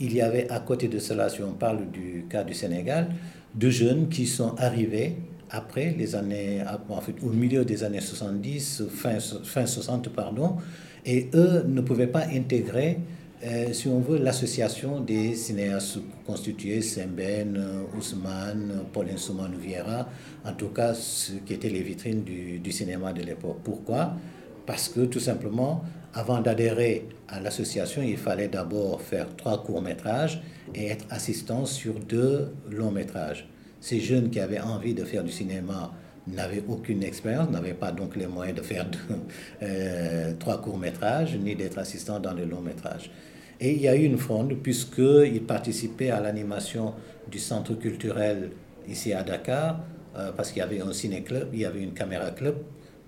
Il y avait à côté de cela, si on parle du cas du Sénégal, deux jeunes qui sont arrivés après les années, au milieu des années 70, fin, fin 60, pardon, et eux ne pouvaient pas intégrer, euh, si on veut, l'association des cinéastes constitués, Semben, Ousmane, Paulin Soumanou Vieira, en tout cas, ce qui étaient les vitrines du cinéma de l'époque. Pourquoi? Parce que tout simplement, avant d'adhérer à l'association, il fallait d'abord faire trois courts-métrages et être assistant sur deux longs-métrages. Ces jeunes qui avaient envie de faire du cinéma n'avaient aucune expérience, n'avaient pas donc les moyens de faire euh, trois courts-métrages ni d'être assistant dans les longs-métrages. Et il y a eu une fronde puisqu'ils participaient à l'animation du centre culturel ici à Dakar, euh, parce qu'il y avait un ciné-club, il y avait une caméra-club,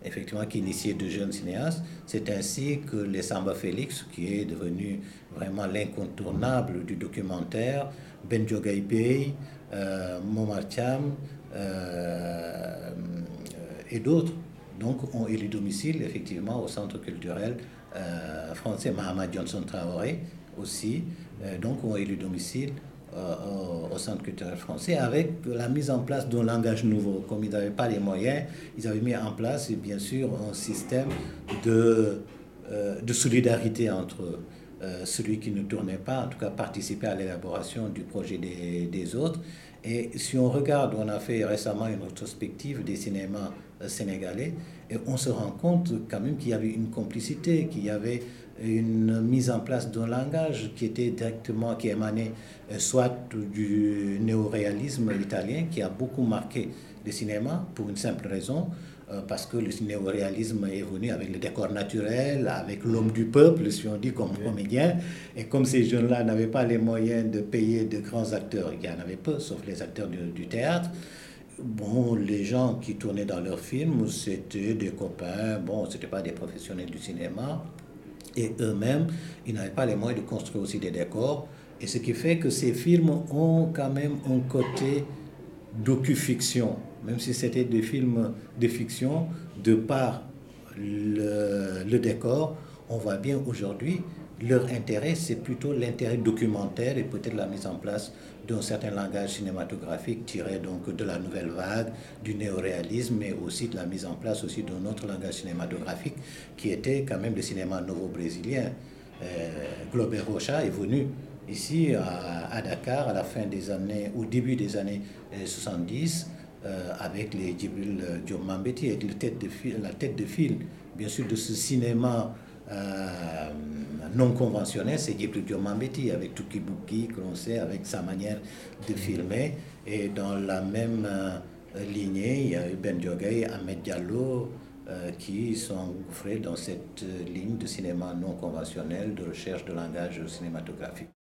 effectivement, qui initiait de jeunes cinéastes. C'est ainsi que les Samba Félix, qui est devenu vraiment l'incontournable du documentaire, Benjo Gaipei, euh, Momar Cham euh, et d'autres, donc ont élu domicile effectivement au centre culturel euh, français. Mahamad Johnson Traoré aussi, euh, donc ont élu domicile au, au, centre culturel français avec la mise en place d'un langage nouveau. Comme ils n'avaient pas les moyens, ils avaient mis en place bien sûr un système de, de solidarité entre eux. Euh, celui qui ne tournait pas, en tout cas participer à l'élaboration du projet des, des, autres. Et si on regarde, on a fait récemment une rétrospective des cinémas euh, sénégalais, et on se rend compte quand même qu'il y avait une complicité, qu'il y avait une mise en place d'un langage qui était directement, qui émanait euh, soit du néoréalisme italien, qui a beaucoup marqué le cinéma, pour une simple raison, parce que le néoréalisme est venu avec le décor naturel, avec l'homme du peuple, si on dit comme comédien. Et comme ces jeunes-là n'avaient pas les moyens de payer de grands acteurs, il y en avait peu, sauf les acteurs du, du théâtre, bon, les gens qui tournaient dans leurs films, c'était des copains, bon, c'était pas des professionnels du cinéma. Et eux-mêmes, ils n'avaient pas les moyens de construire aussi des décors. Et ce qui fait que ces films ont quand même un côté docu-fiction, même si c'était des films de fiction, de par le, décor, on voit bien aujourd'hui leur intérêt, c'est plutôt l'intérêt documentaire et peut-être la mise en place d'un certain langage cinématographique tiré donc de la nouvelle vague, du néoréalisme, mais aussi de la mise en place aussi d'un autre langage cinématographique qui était quand même le cinéma nouveau-brésilien. Euh, Glober Rocha est venu ici à, à, Dakar à la fin des années, au début des années 70, euh, avec les Djibril Diomambeti, avec la tête, de fil, la tête de fil, bien sûr, de ce cinéma euh, non conventionnel, c'est Djibril Diomambeti, avec Tuki Bouki, que l'on sait, avec sa manière de filmer. Et dans la même euh, lignée, il y a eu Ben Diogay, Ahmed Diallo, euh, qui sont engouffrés dans cette ligne de cinéma non conventionnel, de recherche de langage cinématographique.